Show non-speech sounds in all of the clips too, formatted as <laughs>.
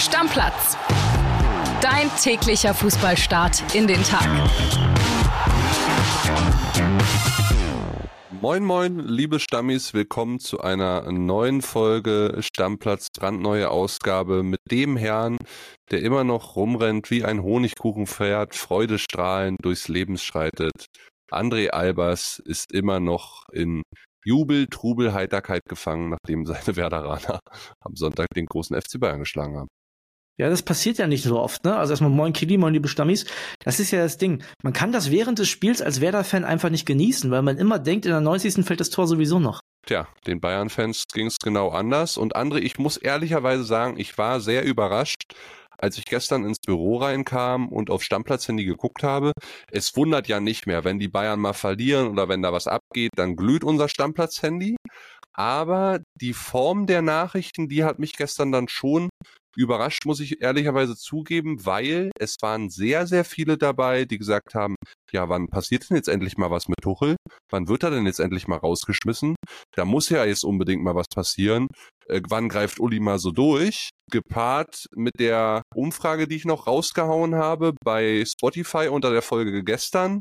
Stammplatz. Dein täglicher Fußballstart in den Tag. Moin, moin, liebe Stammis, willkommen zu einer neuen Folge Stammplatz, brandneue Ausgabe mit dem Herrn, der immer noch rumrennt wie ein Honigkuchenpferd, freudestrahlend durchs Leben schreitet. André Albers ist immer noch in Jubel, Trubel, Heiterkeit gefangen, nachdem seine Werderaner am Sonntag den großen FC Bayern geschlagen haben. Ja, das passiert ja nicht so oft, ne? Also erstmal moin Kili, moin liebe Stammis. Das ist ja das Ding. Man kann das während des Spiels als Werder-Fan einfach nicht genießen, weil man immer denkt, in der 90. fällt das Tor sowieso noch. Tja, den Bayern-Fans ging es genau anders. Und André, ich muss ehrlicherweise sagen, ich war sehr überrascht, als ich gestern ins Büro reinkam und auf Stammplatz-Handy geguckt habe. Es wundert ja nicht mehr, wenn die Bayern mal verlieren oder wenn da was abgeht, dann glüht unser Stammplatz-Handy. Aber die Form der Nachrichten, die hat mich gestern dann schon überrascht, muss ich ehrlicherweise zugeben, weil es waren sehr, sehr viele dabei, die gesagt haben, ja, wann passiert denn jetzt endlich mal was mit Tuchel? Wann wird er denn jetzt endlich mal rausgeschmissen? Da muss ja jetzt unbedingt mal was passieren. Äh, wann greift Uli mal so durch? Gepaart mit der Umfrage, die ich noch rausgehauen habe bei Spotify unter der Folge gestern.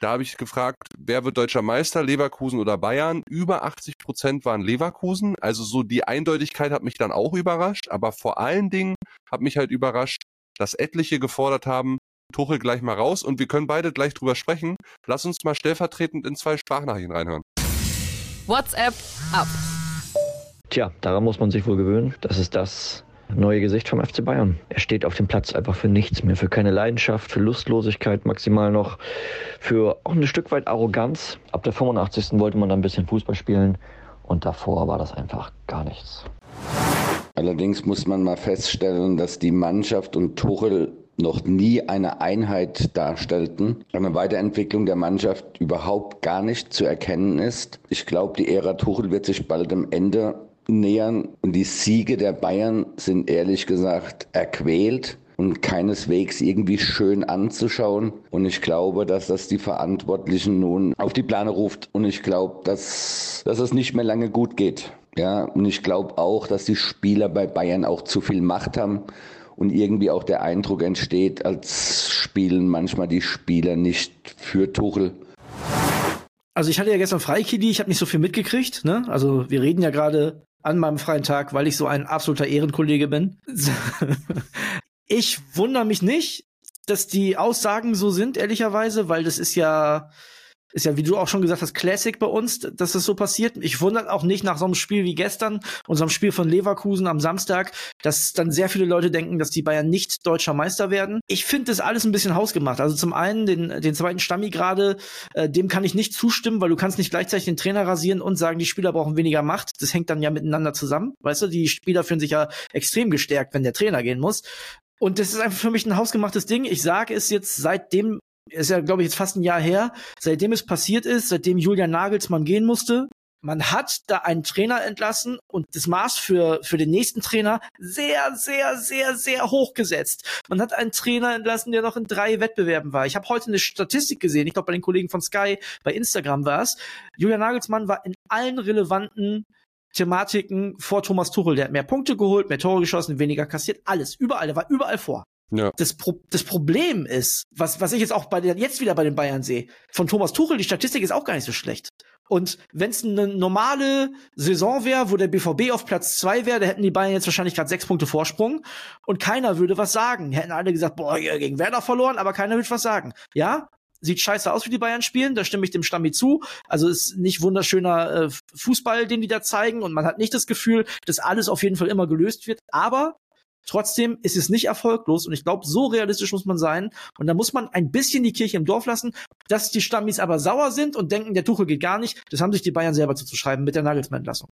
Da habe ich gefragt, wer wird deutscher Meister, Leverkusen oder Bayern? Über 80 Prozent waren Leverkusen. Also so die Eindeutigkeit hat mich dann auch überrascht. Aber vor allen Dingen hat mich halt überrascht, dass etliche gefordert haben, Tuchel gleich mal raus und wir können beide gleich drüber sprechen. Lass uns mal stellvertretend in zwei Sprachnachrichten reinhören. WhatsApp ab. Tja, daran muss man sich wohl gewöhnen. Das ist das neue Gesicht vom FC Bayern. Er steht auf dem Platz einfach für nichts mehr, für keine Leidenschaft, für Lustlosigkeit maximal noch, für auch ein Stück weit Arroganz. Ab der 85. wollte man dann ein bisschen Fußball spielen und davor war das einfach gar nichts. Allerdings muss man mal feststellen, dass die Mannschaft und Tuchel noch nie eine Einheit darstellten, eine Weiterentwicklung der Mannschaft überhaupt gar nicht zu erkennen ist. Ich glaube, die Ära Tuchel wird sich bald am Ende nähern. Und die Siege der Bayern sind ehrlich gesagt erquält und keineswegs irgendwie schön anzuschauen. Und ich glaube, dass das die Verantwortlichen nun auf die Plane ruft. Und ich glaube, dass, dass es nicht mehr lange gut geht. Ja, und ich glaube auch, dass die Spieler bei Bayern auch zu viel Macht haben und irgendwie auch der Eindruck entsteht, als spielen manchmal die Spieler nicht für Tuchel. Also ich hatte ja gestern Freikidi, ich habe nicht so viel mitgekriegt, ne? Also wir reden ja gerade an meinem freien Tag, weil ich so ein absoluter Ehrenkollege bin. <laughs> ich wundere mich nicht, dass die Aussagen so sind, ehrlicherweise, weil das ist ja ist ja, wie du auch schon gesagt hast, Classic bei uns, dass das so passiert. Ich wundere auch nicht nach so einem Spiel wie gestern, unserem Spiel von Leverkusen am Samstag, dass dann sehr viele Leute denken, dass die Bayern nicht deutscher Meister werden. Ich finde das alles ein bisschen hausgemacht. Also zum einen den, den zweiten Stammi gerade, äh, dem kann ich nicht zustimmen, weil du kannst nicht gleichzeitig den Trainer rasieren und sagen, die Spieler brauchen weniger Macht. Das hängt dann ja miteinander zusammen. Weißt du, die Spieler fühlen sich ja extrem gestärkt, wenn der Trainer gehen muss. Und das ist einfach für mich ein hausgemachtes Ding. Ich sage es jetzt seitdem ist ja, glaube ich, jetzt fast ein Jahr her, seitdem es passiert ist, seitdem Julian Nagelsmann gehen musste. Man hat da einen Trainer entlassen und das Maß für, für den nächsten Trainer sehr, sehr, sehr, sehr hoch gesetzt. Man hat einen Trainer entlassen, der noch in drei Wettbewerben war. Ich habe heute eine Statistik gesehen, ich glaube bei den Kollegen von Sky, bei Instagram war es. Julian Nagelsmann war in allen relevanten Thematiken vor Thomas Tuchel. Der hat mehr Punkte geholt, mehr Tore geschossen, weniger kassiert, alles, überall, der war überall vor. Ja. Das, Pro das Problem ist, was, was ich jetzt auch bei den, jetzt wieder bei den Bayern sehe, von Thomas Tuchel, die Statistik ist auch gar nicht so schlecht. Und wenn es eine normale Saison wäre, wo der BVB auf Platz zwei wäre, da hätten die Bayern jetzt wahrscheinlich gerade sechs Punkte Vorsprung und keiner würde was sagen. Hätten alle gesagt, boah, gegen Werder verloren, aber keiner würde was sagen. Ja, sieht scheiße aus, wie die Bayern spielen, da stimme ich dem Stammi zu. Also ist nicht wunderschöner äh, Fußball, den die da zeigen und man hat nicht das Gefühl, dass alles auf jeden Fall immer gelöst wird. Aber Trotzdem ist es nicht erfolglos und ich glaube, so realistisch muss man sein. Und da muss man ein bisschen die Kirche im Dorf lassen. Dass die Stammis aber sauer sind und denken, der Tuchel geht gar nicht, das haben sich die Bayern selber zuzuschreiben mit der Nagelsmann-Entlassung.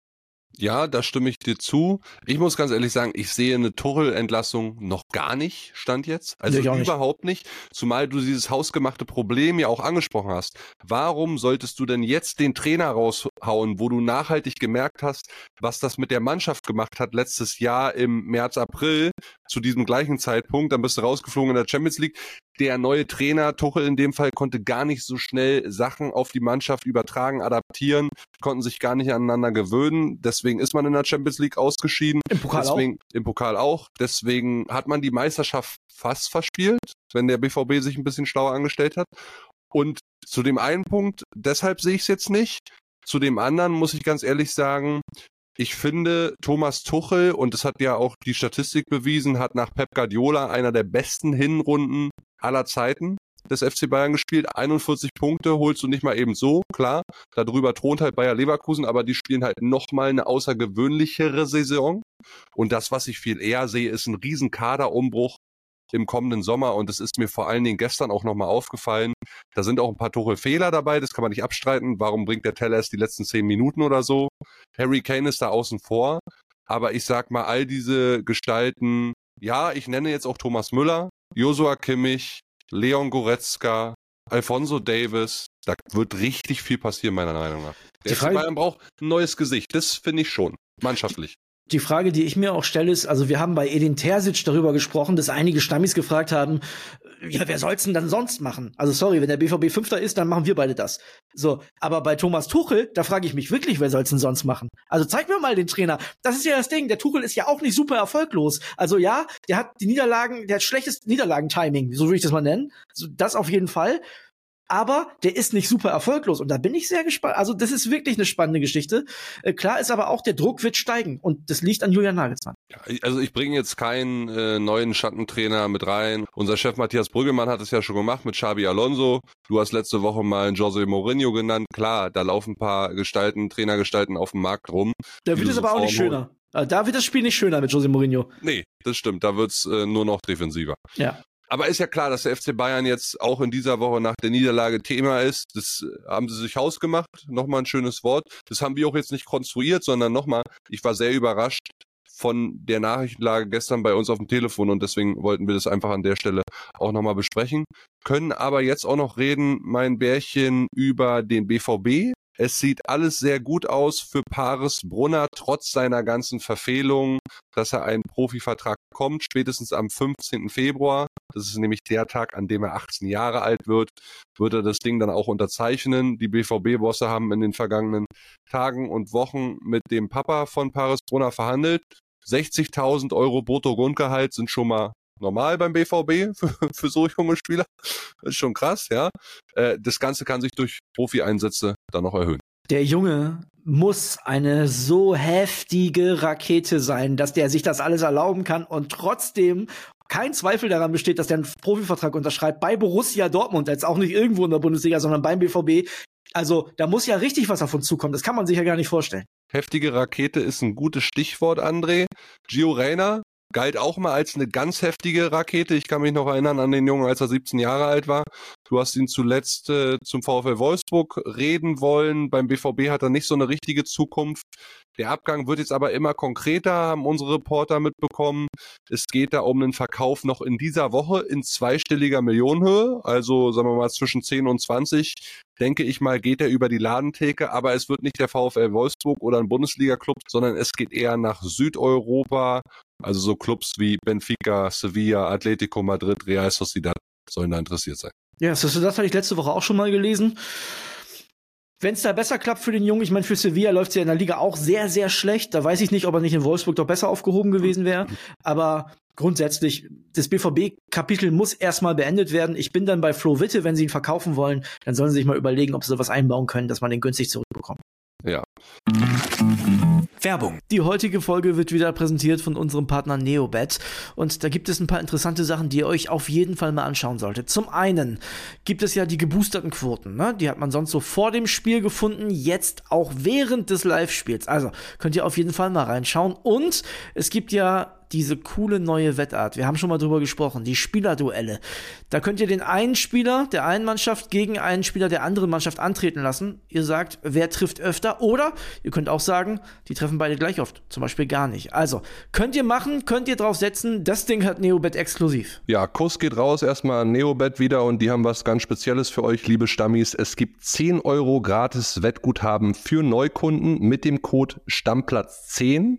Ja, da stimme ich dir zu. Ich muss ganz ehrlich sagen, ich sehe eine Tuchel-Entlassung noch gar nicht, stand jetzt. Also überhaupt nicht. nicht. Zumal du dieses hausgemachte Problem ja auch angesprochen hast. Warum solltest du denn jetzt den Trainer raushauen, wo du nachhaltig gemerkt hast, was das mit der Mannschaft gemacht hat letztes Jahr im März, April, zu diesem gleichen Zeitpunkt, dann bist du rausgeflogen in der Champions League. Der neue Trainer, Tuchel in dem Fall, konnte gar nicht so schnell Sachen auf die Mannschaft übertragen, adaptieren, konnten sich gar nicht aneinander gewöhnen. Deswegen ist man in der Champions League ausgeschieden. Im Pokal Deswegen, auch. Im Pokal auch. Deswegen hat man die Meisterschaft fast verspielt, wenn der BVB sich ein bisschen schlauer angestellt hat. Und zu dem einen Punkt, deshalb sehe ich es jetzt nicht. Zu dem anderen muss ich ganz ehrlich sagen, ich finde, Thomas Tuchel, und das hat ja auch die Statistik bewiesen, hat nach Pep Guardiola einer der besten Hinrunden aller Zeiten des FC Bayern gespielt. 41 Punkte holst du nicht mal eben so, klar. Darüber thront halt Bayer Leverkusen, aber die spielen halt nochmal eine außergewöhnlichere Saison. Und das, was ich viel eher sehe, ist ein riesen Kaderumbruch im kommenden Sommer und es ist mir vor allen Dingen gestern auch nochmal aufgefallen. Da sind auch ein paar Tuchel-Fehler dabei, das kann man nicht abstreiten. Warum bringt der Teller erst die letzten zehn Minuten oder so? Harry Kane ist da außen vor. Aber ich sag mal, all diese Gestalten, ja, ich nenne jetzt auch Thomas Müller, Josua Kimmich, Leon Goretzka, Alfonso Davis, da wird richtig viel passieren, meiner Meinung nach. Der Die Frage- Bayern braucht ein neues Gesicht. Das finde ich schon. Mannschaftlich. Die Frage, die ich mir auch stelle, ist, also wir haben bei Edin Terzic darüber gesprochen, dass einige Stammis gefragt haben, ja, wer soll's denn dann sonst machen? Also sorry, wenn der BVB Fünfter ist, dann machen wir beide das. So, aber bei Thomas Tuchel, da frage ich mich wirklich, wer soll's denn sonst machen? Also zeig mir mal den Trainer. Das ist ja das Ding, der Tuchel ist ja auch nicht super erfolglos. Also ja, der hat die Niederlagen, der hat schlechtes Niederlagentiming, so würde ich das mal nennen. Das auf jeden Fall. Aber der ist nicht super erfolglos und da bin ich sehr gespannt. Also das ist wirklich eine spannende Geschichte. Äh, klar ist aber auch, der Druck wird steigen und das liegt an Julian Nagelsmann. Also ich bringe jetzt keinen äh, neuen Schattentrainer mit rein. Unser Chef Matthias Brüggemann hat es ja schon gemacht mit Xabi Alonso. Du hast letzte Woche mal Jose Mourinho genannt. Klar, da laufen ein paar Gestalten, Trainergestalten auf dem Markt rum. Da wird es aber auch nicht schöner. Äh, Da wird das Spiel nicht schöner mit Jose Mourinho. Nee, das stimmt. Da wird's äh, nur noch defensiver. Ja. Aber ist ja klar, dass der FC Bayern jetzt auch in dieser Woche nach der Niederlage Thema ist. Das haben sie sich hausgemacht. Nochmal ein schönes Wort. Das haben wir auch jetzt nicht konstruiert, sondern nochmal, ich war sehr überrascht von der Nachrichtenlage gestern bei uns auf dem Telefon und deswegen wollten wir das einfach an der Stelle auch nochmal besprechen. Können aber jetzt auch noch reden, mein Bärchen, über den BVB. Es sieht alles sehr gut aus für Paris Brunner, trotz seiner ganzen Verfehlungen, dass er einen Profivertrag bekommt, spätestens am 15. Februar. Das ist nämlich der Tag, an dem er 18 Jahre alt wird, wird er das Ding dann auch unterzeichnen. Die BVB-Bosse haben in den vergangenen Tagen und Wochen mit dem Papa von Paris Brunner verhandelt. 60.000 Euro Brutto-Grundgehalt sind schon mal normal beim BVB für, für so junge Spieler. Das ist schon krass, ja. Äh, Das Ganze kann sich durch Profi-Einsätze dann noch erhöhen. Der Junge muss eine so heftige Rakete sein, dass der sich das alles erlauben kann und trotzdem kein Zweifel daran besteht, dass der einen Profivertrag unterschreibt bei Borussia Dortmund, jetzt auch nicht irgendwo in der Bundesliga, sondern beim BVB. Also, da muss ja richtig was uns zukommen. Das kann man sich ja gar nicht vorstellen. Heftige Rakete ist ein gutes Stichwort, André. Gio Reyna galt auch mal als eine ganz heftige Rakete. Ich kann mich noch erinnern an den Jungen, als er 17 Jahre alt war. Du hast ihn zuletzt äh, zum VfL Wolfsburg reden wollen. Beim BVB hat er nicht so eine richtige Zukunft. Der Abgang wird jetzt aber immer konkreter, haben unsere Reporter mitbekommen. Es geht da um einen Verkauf noch in dieser Woche in zweistelliger Millionenhöhe, also sagen wir mal zwischen 10 und 20. Denke ich mal, geht er über die Ladentheke, aber es wird nicht der VfL Wolfsburg oder ein Bundesliga-Club, sondern es geht eher nach Südeuropa, also so Clubs wie Benfica, Sevilla, Atletico Madrid, Real Sociedad sollen da interessiert sein. Ja, das, das hatte ich letzte Woche auch schon mal gelesen. Wenn es da besser klappt für den Jungen, ich meine, für Sevilla läuft es ja in der Liga auch sehr, sehr schlecht. Da weiß ich nicht, ob er nicht in Wolfsburg doch besser aufgehoben gewesen wäre. Aber grundsätzlich, das BVB-Kapitel muss erstmal beendet werden. Ich bin dann bei Flo Witte, wenn sie ihn verkaufen wollen, dann sollen sie sich mal überlegen, ob sie sowas einbauen können, dass man den günstig zurückbekommt. Ja. Werbung. Die heutige Folge wird wieder präsentiert von unserem Partner Neobet und da gibt es ein paar interessante Sachen, die ihr euch auf jeden Fall mal anschauen solltet. Zum einen gibt es ja die geboosterten Quoten, ne? die hat man sonst so vor dem Spiel gefunden, jetzt auch während des Live-Spiels. Also könnt ihr auf jeden Fall mal reinschauen und es gibt ja diese coole neue Wettart. Wir haben schon mal drüber gesprochen, die Spielerduelle. Da könnt ihr den einen Spieler der einen Mannschaft gegen einen Spieler der anderen Mannschaft antreten lassen. Ihr sagt, wer trifft öfter oder ihr könnt auch sagen, die treffen beide gleich oft, zum Beispiel gar nicht. Also, könnt ihr machen, könnt ihr drauf setzen, das Ding hat Neobet exklusiv. Ja, Kuss geht raus, erstmal an Neobet wieder und die haben was ganz Spezielles für euch, liebe Stammis. Es gibt 10 Euro gratis Wettguthaben für Neukunden mit dem Code Stammplatz10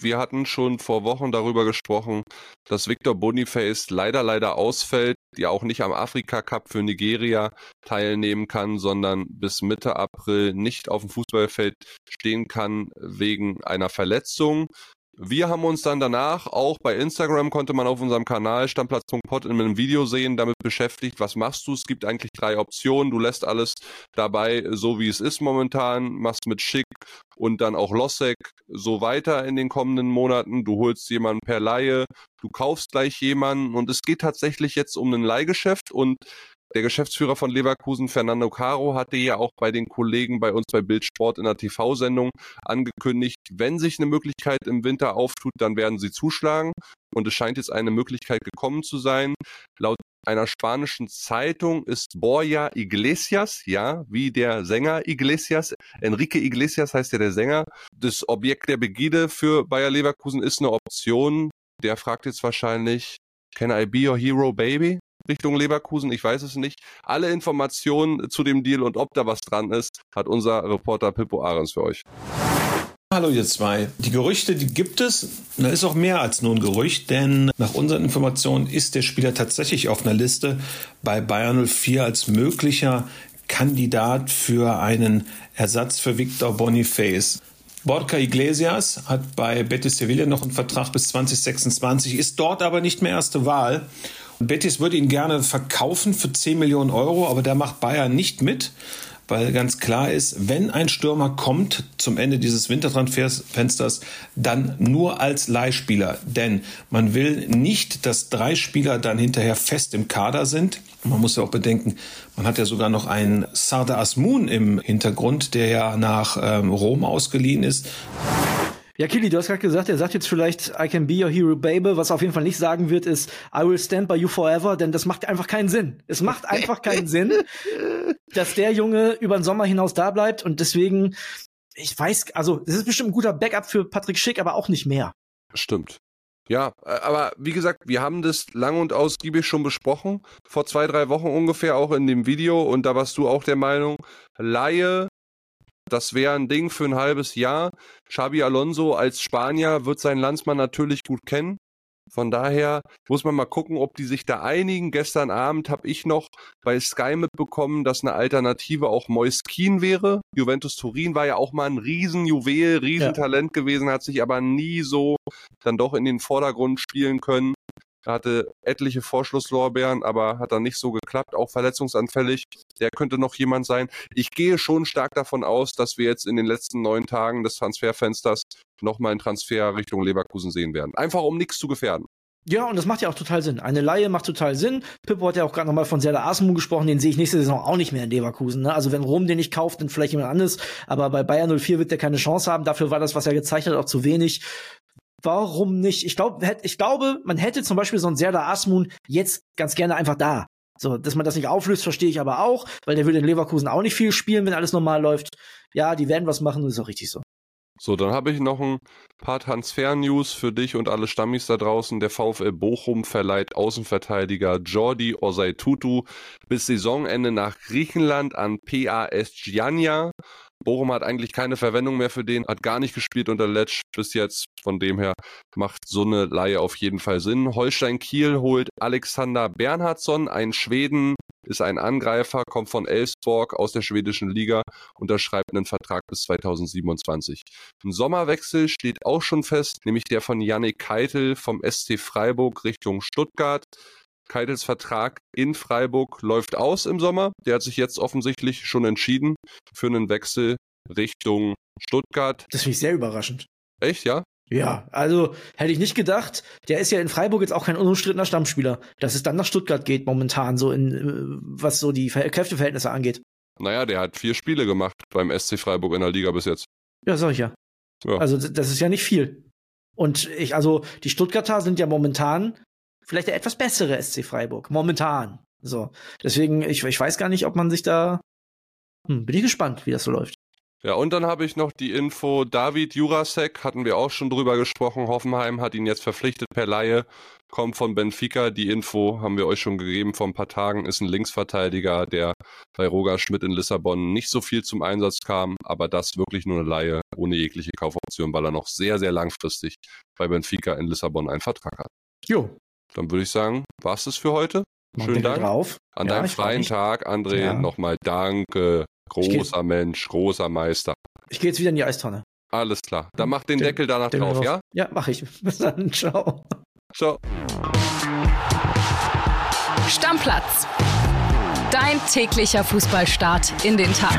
Wir hatten schon vor Wochen darüber gesprochen, dass Victor Boniface leider, leider ausfällt, ja auch nicht am Afrika Cup für Nigeria teilnehmen kann, sondern bis Mitte April nicht auf dem Fußballfeld stehen kann wegen einer Verletzung. Wir haben uns dann danach auch bei Instagram konnte man auf unserem Kanal Stammplatz.pod in einem Video sehen, damit beschäftigt, was machst du? Es gibt eigentlich drei Optionen. Du lässt alles dabei, so wie es ist momentan, machst mit Schick und dann auch Lossek so weiter in den kommenden Monaten. Du holst jemanden per Laie, du kaufst gleich jemanden und es geht tatsächlich jetzt um ein Leihgeschäft und der Geschäftsführer von Leverkusen, Fernando Caro, hatte ja auch bei den Kollegen bei uns bei Bild Sport in der TV-Sendung angekündigt, wenn sich eine Möglichkeit im Winter auftut, dann werden sie zuschlagen. Und es scheint jetzt eine Möglichkeit gekommen zu sein. Laut einer spanischen Zeitung ist Borja Iglesias, ja, wie der Sänger Iglesias, Enrique Iglesias heißt ja der Sänger, das Objekt der Begierde für Bayer Leverkusen ist eine Option. Der fragt jetzt wahrscheinlich, can I be your hero, baby? Richtung Leverkusen, ich weiß es nicht. Alle Informationen zu dem Deal und ob da was dran ist, hat unser Reporter Pippo Ahrens für euch. Hallo ihr zwei. Die Gerüchte, die gibt es. Da ist auch mehr als nur ein Gerücht, denn nach unseren Informationen ist der Spieler tatsächlich auf einer Liste bei Bayern 04 als möglicher Kandidat für einen Ersatz für Victor Boniface. Borja Iglesias hat bei Betis Sevilla noch einen Vertrag bis 2026, ist dort aber nicht mehr erste Wahl. Betis würde ihn gerne verkaufen für 10 Millionen Euro, aber der macht Bayern nicht mit, weil ganz klar ist, wenn ein Stürmer kommt zum Ende dieses Wintertransferfensters, dann nur als Leihspieler. Denn man will nicht, dass drei Spieler dann hinterher fest im Kader sind. Man muss ja auch bedenken, man hat ja sogar noch einen Sarda Asmun im Hintergrund, der ja nach ähm, Rom ausgeliehen ist. Ja, Kili, du hast gerade gesagt, er sagt jetzt vielleicht I can be your hero, baby. Was er auf jeden Fall nicht sagen wird, ist I will stand by you forever, denn das macht einfach keinen Sinn. Es macht einfach keinen Sinn, <laughs> dass der Junge über den Sommer hinaus da bleibt und deswegen, ich weiß, also, das ist bestimmt ein guter Backup für Patrick Schick, aber auch nicht mehr. Stimmt. Ja, aber wie gesagt, wir haben das lang und ausgiebig schon besprochen, vor zwei, drei Wochen ungefähr auch in dem Video und da warst du auch der Meinung, Laie das wäre ein Ding für ein halbes Jahr. Xabi Alonso als Spanier wird seinen Landsmann natürlich gut kennen. Von daher muss man mal gucken, ob die sich da einigen. Gestern Abend habe ich noch bei Sky mitbekommen, dass eine Alternative auch Moiskin wäre. Juventus Turin war ja auch mal ein Riesenjuwel, Riesentalent ja. gewesen, hat sich aber nie so dann doch in den Vordergrund spielen können. Er hatte etliche Vorschlusslorbeeren, aber hat dann nicht so geklappt, auch verletzungsanfällig. Der könnte noch jemand sein. Ich gehe schon stark davon aus, dass wir jetzt in den letzten neun Tagen des Transferfensters nochmal einen Transfer Richtung Leverkusen sehen werden. Einfach um nichts zu gefährden. Ja, und das macht ja auch total Sinn. Eine Laie macht total Sinn. Pippo hat ja auch gerade nochmal von Serdar Asmun gesprochen, den sehe ich nächste Saison auch nicht mehr in Leverkusen. Ne? Also wenn Rom den nicht kauft, dann vielleicht jemand anderes. Aber bei Bayern 04 wird der keine Chance haben. Dafür war das, was er gezeigt hat, auch zu wenig. Warum nicht? Ich glaube, ich glaube, man hätte zum Beispiel so einen Serdar Asmun jetzt ganz gerne einfach da. So, dass man das nicht auflöst, verstehe ich aber auch, weil der würde in Leverkusen auch nicht viel spielen, wenn alles normal läuft. Ja, die werden was machen, das ist auch richtig so. So, dann habe ich noch ein paar Transfer-News für dich und alle Stammis da draußen. Der VfL Bochum verleiht Außenverteidiger Jordi Osei-Tutu bis Saisonende nach Griechenland an PAS Giannia. Bochum hat eigentlich keine Verwendung mehr für den, hat gar nicht gespielt unter Letsch bis jetzt. Von dem her macht so eine Laie auf jeden Fall Sinn. Holstein Kiel holt Alexander Bernhardsson, ein Schweden, ist ein Angreifer, kommt von Elfsborg aus der schwedischen Liga, unterschreibt einen Vertrag bis 2027. Ein Sommerwechsel steht auch schon fest, nämlich der von Yannick Keitel vom SC Freiburg Richtung Stuttgart. Keitels Vertrag in Freiburg läuft aus im Sommer. Der hat sich jetzt offensichtlich schon entschieden für einen Wechsel Richtung Stuttgart. Das finde ich sehr überraschend. Echt, ja? Ja, also hätte ich nicht gedacht. Der ist ja in Freiburg jetzt auch kein unumstrittener Stammspieler, dass es dann nach Stuttgart geht momentan, so in äh, was so die Kräfteverhältnisse angeht. Naja, der hat vier Spiele gemacht beim SC Freiburg in der Liga bis jetzt. Ja, sag ich ja. ja. Also das ist ja nicht viel. Und ich, also die Stuttgarter sind ja momentan vielleicht der etwas bessere SC Freiburg. Momentan. So. Deswegen, ich, ich weiß gar nicht, ob man sich da. Hm, bin ich gespannt, wie das so läuft. Ja, und dann habe ich noch die Info, David Jurasek, hatten wir auch schon drüber gesprochen. Hoffenheim hat ihn jetzt verpflichtet per Laie, kommt von Benfica. Die Info haben wir euch schon gegeben vor ein paar Tagen, ist ein Linksverteidiger, der bei Roger Schmidt in Lissabon nicht so viel zum Einsatz kam, aber das wirklich nur eine Laie, ohne jegliche Kaufoption, weil er noch sehr, sehr langfristig bei Benfica in Lissabon einen Vertrag hat. Jo. Dann würde ich sagen, war's es für heute. Schönen Dank. Drauf. An ja, deinem freien Tag, André, ja. nochmal danke. Großer Mensch, großer Meister. Ich gehe jetzt wieder in die Eistonne. Alles klar. Dann mach den, den Deckel danach den drauf, ja? Ja, mach ich. <laughs> Bis dann. Ciao. Ciao. Stammplatz. Dein täglicher Fußballstart in den Tag.